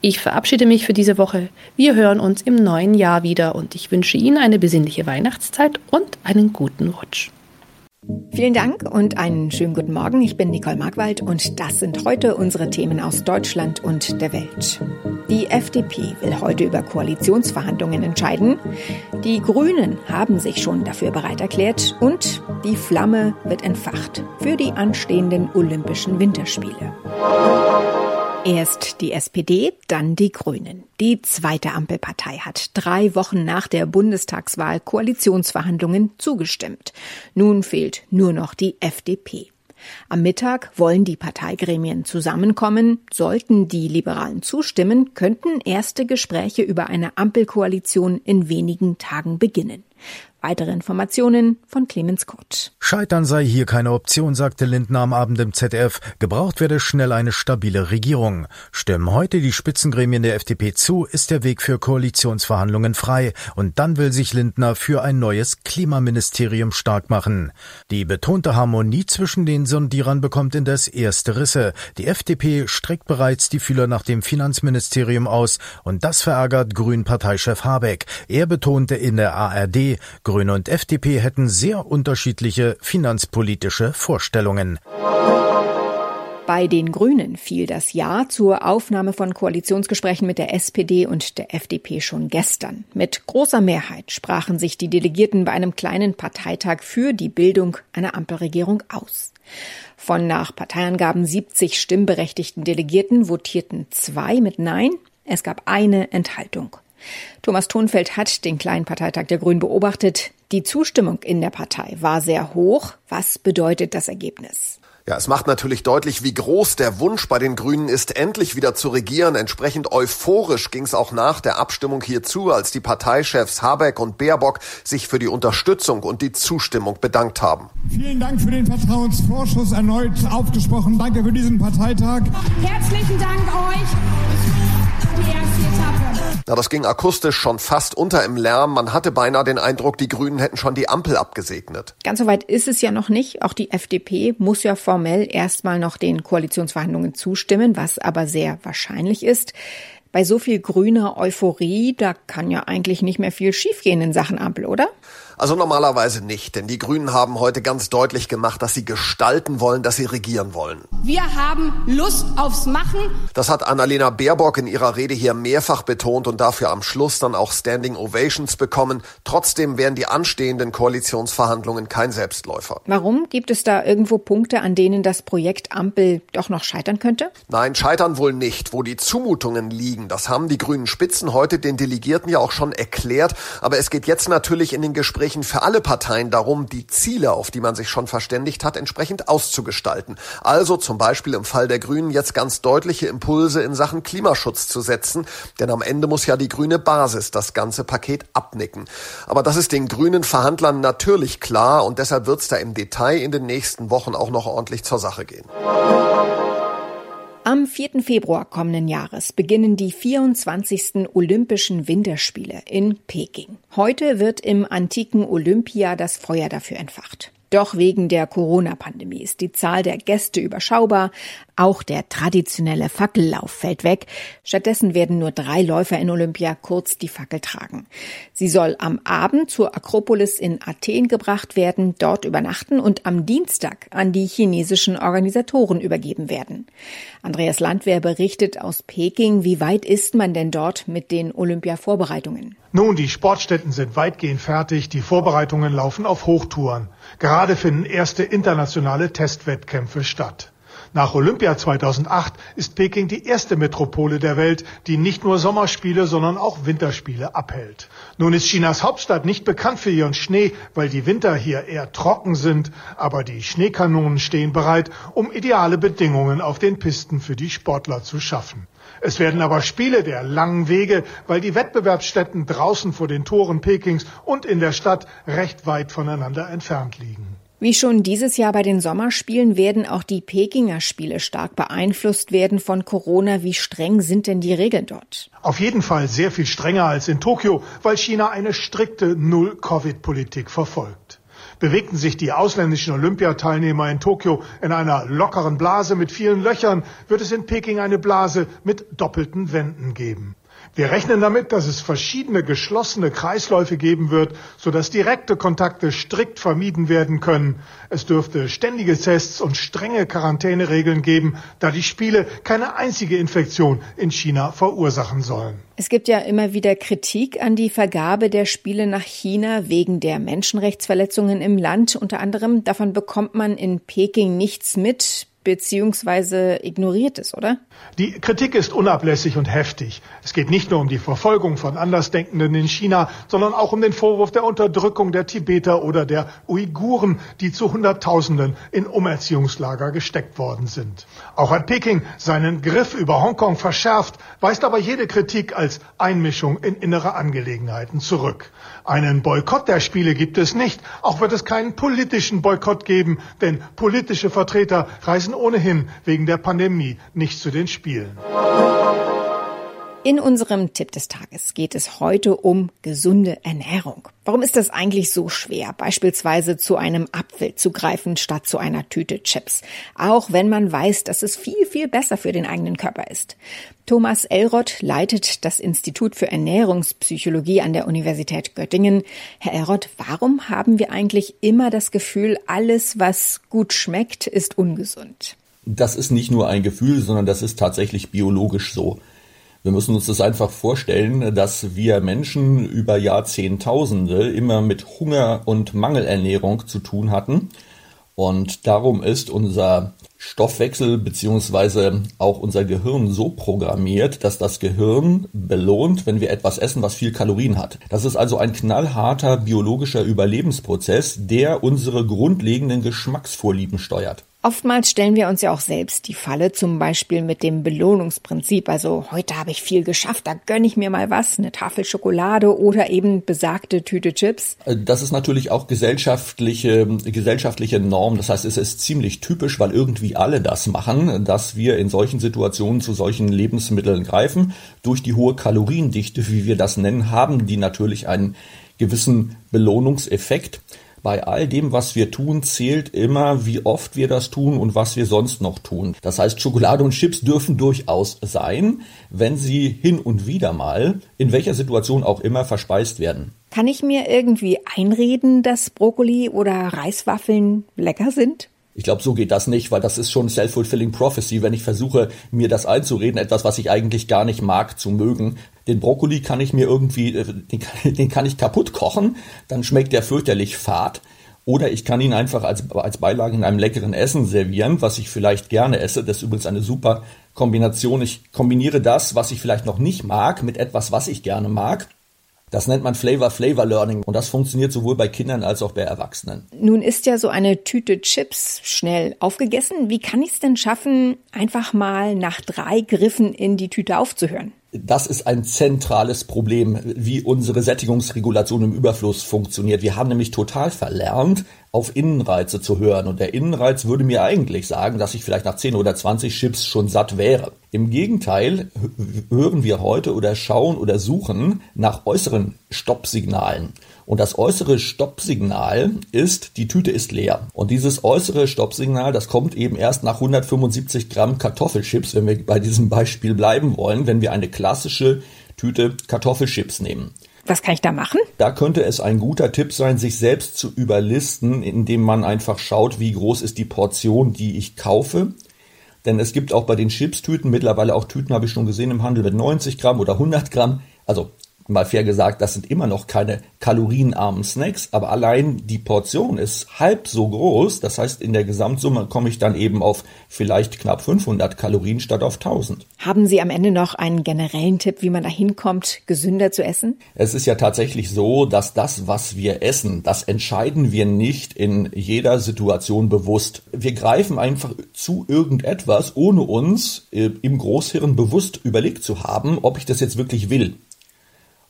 Ich verabschiede mich für diese Woche. Wir hören uns im neuen Jahr wieder und ich wünsche Ihnen eine besinnliche Weihnachtszeit und einen guten Rutsch. Vielen Dank und einen schönen guten Morgen. Ich bin Nicole Markwald und das sind heute unsere Themen aus Deutschland und der Welt. Die FDP will heute über Koalitionsverhandlungen entscheiden. Die Grünen haben sich schon dafür bereit erklärt und die Flamme wird entfacht für die anstehenden Olympischen Winterspiele. Erst die SPD, dann die Grünen. Die zweite Ampelpartei hat drei Wochen nach der Bundestagswahl Koalitionsverhandlungen zugestimmt. Nun fehlt nur noch die FDP. Am Mittag wollen die Parteigremien zusammenkommen. Sollten die Liberalen zustimmen, könnten erste Gespräche über eine Ampelkoalition in wenigen Tagen beginnen. Weitere Informationen von Clemens Kurt. Scheitern sei hier keine Option, sagte Lindner am Abend im ZDF. Gebraucht werde schnell eine stabile Regierung. Stimmen heute die Spitzengremien der FDP zu, ist der Weg für Koalitionsverhandlungen frei. Und dann will sich Lindner für ein neues Klimaministerium stark machen. Die betonte Harmonie zwischen den Sondierern bekommt indes erste Risse. Die FDP streckt bereits die Fühler nach dem Finanzministerium aus. Und das verärgert Grünen-Parteichef Habeck. Er betonte in der ARD, Grüne und FDP hätten sehr unterschiedliche finanzpolitische Vorstellungen. Bei den Grünen fiel das Ja zur Aufnahme von Koalitionsgesprächen mit der SPD und der FDP schon gestern. Mit großer Mehrheit sprachen sich die Delegierten bei einem kleinen Parteitag für die Bildung einer Ampelregierung aus. Von nach Parteiangaben 70 stimmberechtigten Delegierten votierten zwei mit Nein. Es gab eine Enthaltung. Thomas Thunfeld hat den kleinen Parteitag der Grünen beobachtet. Die Zustimmung in der Partei war sehr hoch. Was bedeutet das Ergebnis? Ja, es macht natürlich deutlich, wie groß der Wunsch bei den Grünen ist, endlich wieder zu regieren. Entsprechend euphorisch ging es auch nach der Abstimmung hierzu, als die Parteichefs Habeck und Baerbock sich für die Unterstützung und die Zustimmung bedankt haben. Vielen Dank für den Vertrauensvorschuss erneut aufgesprochen. Danke für diesen Parteitag. Herzlichen Dank euch Na, das ging akustisch schon fast unter im Lärm. Man hatte beinahe den Eindruck, die Grünen hätten schon die Ampel abgesegnet. Ganz so weit ist es ja noch nicht. Auch die FDP muss ja formell erstmal noch den Koalitionsverhandlungen zustimmen, was aber sehr wahrscheinlich ist. Bei so viel grüner Euphorie, da kann ja eigentlich nicht mehr viel schiefgehen in Sachen Ampel, oder? Also normalerweise nicht, denn die Grünen haben heute ganz deutlich gemacht, dass sie gestalten wollen, dass sie regieren wollen. Wir haben Lust aufs Machen. Das hat Annalena Baerbock in ihrer Rede hier mehrfach betont und dafür am Schluss dann auch Standing Ovations bekommen. Trotzdem wären die anstehenden Koalitionsverhandlungen kein Selbstläufer. Warum? Gibt es da irgendwo Punkte, an denen das Projekt Ampel doch noch scheitern könnte? Nein, scheitern wohl nicht. Wo die Zumutungen liegen, das haben die grünen Spitzen heute den Delegierten ja auch schon erklärt. Aber es geht jetzt natürlich in den Gesprächen Gesprächen für alle Parteien darum, die Ziele, auf die man sich schon verständigt hat, entsprechend auszugestalten. Also zum Beispiel im Fall der Grünen jetzt ganz deutliche Impulse in Sachen Klimaschutz zu setzen, denn am Ende muss ja die grüne Basis das ganze Paket abnicken. Aber das ist den grünen Verhandlern natürlich klar und deshalb wird es da im Detail in den nächsten Wochen auch noch ordentlich zur Sache gehen. Am 4. Februar kommenden Jahres beginnen die 24. Olympischen Winterspiele in Peking. Heute wird im antiken Olympia das Feuer dafür entfacht. Doch wegen der Corona-Pandemie ist die Zahl der Gäste überschaubar. Auch der traditionelle Fackellauf fällt weg. Stattdessen werden nur drei Läufer in Olympia kurz die Fackel tragen. Sie soll am Abend zur Akropolis in Athen gebracht werden, dort übernachten und am Dienstag an die chinesischen Organisatoren übergeben werden. Andreas Landwehr berichtet aus Peking. Wie weit ist man denn dort mit den Olympia-Vorbereitungen? Nun, die Sportstätten sind weitgehend fertig. Die Vorbereitungen laufen auf Hochtouren. Gerade finden erste internationale Testwettkämpfe statt. Nach Olympia 2008 ist Peking die erste Metropole der Welt, die nicht nur Sommerspiele, sondern auch Winterspiele abhält. Nun ist Chinas Hauptstadt nicht bekannt für ihren Schnee, weil die Winter hier eher trocken sind, aber die Schneekanonen stehen bereit, um ideale Bedingungen auf den Pisten für die Sportler zu schaffen. Es werden aber Spiele der langen Wege, weil die Wettbewerbsstätten draußen vor den Toren Pekings und in der Stadt recht weit voneinander entfernt liegen. Wie schon dieses Jahr bei den Sommerspielen werden auch die Pekinger Spiele stark beeinflusst werden von Corona. Wie streng sind denn die Regeln dort? Auf jeden Fall sehr viel strenger als in Tokio, weil China eine strikte Null-Covid-Politik verfolgt. Bewegten sich die ausländischen Olympiateilnehmer in Tokio in einer lockeren Blase mit vielen Löchern, wird es in Peking eine Blase mit doppelten Wänden geben. Wir rechnen damit, dass es verschiedene geschlossene Kreisläufe geben wird, sodass direkte Kontakte strikt vermieden werden können. Es dürfte ständige Tests und strenge Quarantäneregeln geben, da die Spiele keine einzige Infektion in China verursachen sollen. Es gibt ja immer wieder Kritik an die Vergabe der Spiele nach China wegen der Menschenrechtsverletzungen im Land. Unter anderem davon bekommt man in Peking nichts mit. Beziehungsweise ignoriert es, oder? Die Kritik ist unablässig und heftig. Es geht nicht nur um die Verfolgung von Andersdenkenden in China, sondern auch um den Vorwurf der Unterdrückung der Tibeter oder der Uiguren, die zu Hunderttausenden in Umerziehungslager gesteckt worden sind. Auch hat Peking seinen Griff über Hongkong verschärft, weist aber jede Kritik als Einmischung in innere Angelegenheiten zurück. Einen Boykott der Spiele gibt es nicht, auch wird es keinen politischen Boykott geben, denn politische Vertreter reisen ohnehin wegen der Pandemie nicht zu den Spielen. In unserem Tipp des Tages geht es heute um gesunde Ernährung. Warum ist das eigentlich so schwer, beispielsweise zu einem Apfel zu greifen statt zu einer Tüte Chips? Auch wenn man weiß, dass es viel, viel besser für den eigenen Körper ist. Thomas Elrod leitet das Institut für Ernährungspsychologie an der Universität Göttingen. Herr Elrod, warum haben wir eigentlich immer das Gefühl, alles, was gut schmeckt, ist ungesund? Das ist nicht nur ein Gefühl, sondern das ist tatsächlich biologisch so. Wir müssen uns das einfach vorstellen, dass wir Menschen über Jahrzehntausende immer mit Hunger und Mangelernährung zu tun hatten. Und darum ist unser Stoffwechsel beziehungsweise auch unser Gehirn so programmiert, dass das Gehirn belohnt, wenn wir etwas essen, was viel Kalorien hat. Das ist also ein knallharter biologischer Überlebensprozess, der unsere grundlegenden Geschmacksvorlieben steuert. Oftmals stellen wir uns ja auch selbst die Falle, zum Beispiel mit dem Belohnungsprinzip. Also heute habe ich viel geschafft, da gönne ich mir mal was, eine Tafel Schokolade oder eben besagte Tüte Chips. Äh, das ist natürlich auch gesellschaftliche, gesellschaftliche Norm. Das heißt, es ist ziemlich typisch, weil irgendwie alle das machen, dass wir in solchen Situationen zu solchen Lebensmitteln greifen. Durch die hohe Kaloriendichte, wie wir das nennen, haben die natürlich einen gewissen Belohnungseffekt bei all dem, was wir tun, zählt immer, wie oft wir das tun und was wir sonst noch tun. Das heißt, Schokolade und Chips dürfen durchaus sein, wenn sie hin und wieder mal, in welcher Situation auch immer, verspeist werden. Kann ich mir irgendwie einreden, dass Brokkoli oder Reiswaffeln lecker sind? Ich glaube, so geht das nicht, weil das ist schon self-fulfilling prophecy, wenn ich versuche, mir das einzureden, etwas, was ich eigentlich gar nicht mag, zu mögen. Den Brokkoli kann ich mir irgendwie, äh, den kann, den kann ich kaputt kochen, dann schmeckt der fürchterlich fad. Oder ich kann ihn einfach als, als Beilage in einem leckeren Essen servieren, was ich vielleicht gerne esse. Das ist übrigens eine super Kombination. Ich kombiniere das, was ich vielleicht noch nicht mag, mit etwas, was ich gerne mag. Das nennt man Flavor Flavor Learning und das funktioniert sowohl bei Kindern als auch bei Erwachsenen. Nun ist ja so eine Tüte Chips schnell aufgegessen. Wie kann ich es denn schaffen, einfach mal nach drei Griffen in die Tüte aufzuhören? Das ist ein zentrales Problem, wie unsere Sättigungsregulation im Überfluss funktioniert. Wir haben nämlich total verlernt, auf Innenreize zu hören. Und der Innenreiz würde mir eigentlich sagen, dass ich vielleicht nach 10 oder 20 Chips schon satt wäre. Im Gegenteil hören wir heute oder schauen oder suchen nach äußeren Stoppsignalen. Und das äußere Stoppsignal ist, die Tüte ist leer. Und dieses äußere Stoppsignal, das kommt eben erst nach 175 Gramm Kartoffelchips, wenn wir bei diesem Beispiel bleiben wollen, wenn wir eine klassische Tüte Kartoffelchips nehmen. Was kann ich da machen? Da könnte es ein guter Tipp sein, sich selbst zu überlisten, indem man einfach schaut, wie groß ist die Portion, die ich kaufe. Denn es gibt auch bei den Chipstüten mittlerweile auch Tüten, habe ich schon gesehen im Handel mit 90 Gramm oder 100 Gramm. Also mal fair gesagt, das sind immer noch keine kalorienarmen Snacks, aber allein die Portion ist halb so groß. Das heißt, in der Gesamtsumme komme ich dann eben auf vielleicht knapp 500 Kalorien statt auf 1000. Haben Sie am Ende noch einen generellen Tipp, wie man da hinkommt, gesünder zu essen? Es ist ja tatsächlich so, dass das, was wir essen, das entscheiden wir nicht in jeder Situation bewusst. Wir greifen einfach zu irgendetwas, ohne uns äh, im Großhirn bewusst überlegt zu haben, ob ich das jetzt wirklich will.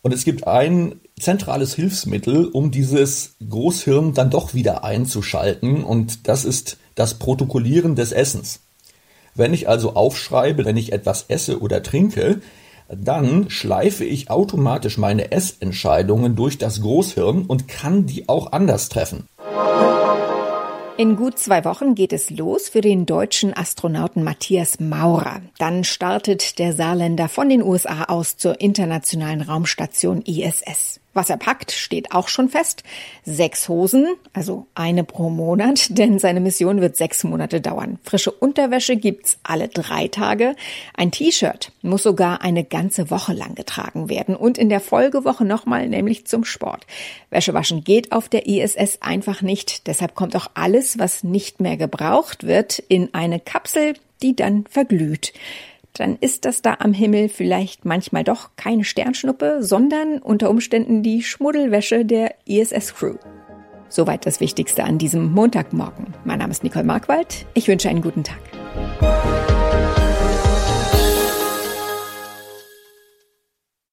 Und es gibt ein zentrales Hilfsmittel, um dieses Großhirn dann doch wieder einzuschalten, und das ist das Protokollieren des Essens. Wenn ich also aufschreibe, wenn ich etwas esse oder trinke, dann schleife ich automatisch meine Essentscheidungen durch das Großhirn und kann die auch anders treffen. In gut zwei Wochen geht es los für den deutschen Astronauten Matthias Maurer. Dann startet der Saarländer von den USA aus zur internationalen Raumstation ISS. Was er packt, steht auch schon fest. Sechs Hosen, also eine pro Monat, denn seine Mission wird sechs Monate dauern. Frische Unterwäsche gibt's alle drei Tage. Ein T-Shirt muss sogar eine ganze Woche lang getragen werden und in der Folgewoche nochmal, nämlich zum Sport. Wäschewaschen geht auf der ISS einfach nicht. Deshalb kommt auch alles, was nicht mehr gebraucht wird, in eine Kapsel, die dann verglüht dann ist das da am Himmel vielleicht manchmal doch keine Sternschnuppe, sondern unter Umständen die Schmuddelwäsche der ISS-Crew. Soweit das Wichtigste an diesem Montagmorgen. Mein Name ist Nicole Markwald. Ich wünsche einen guten Tag.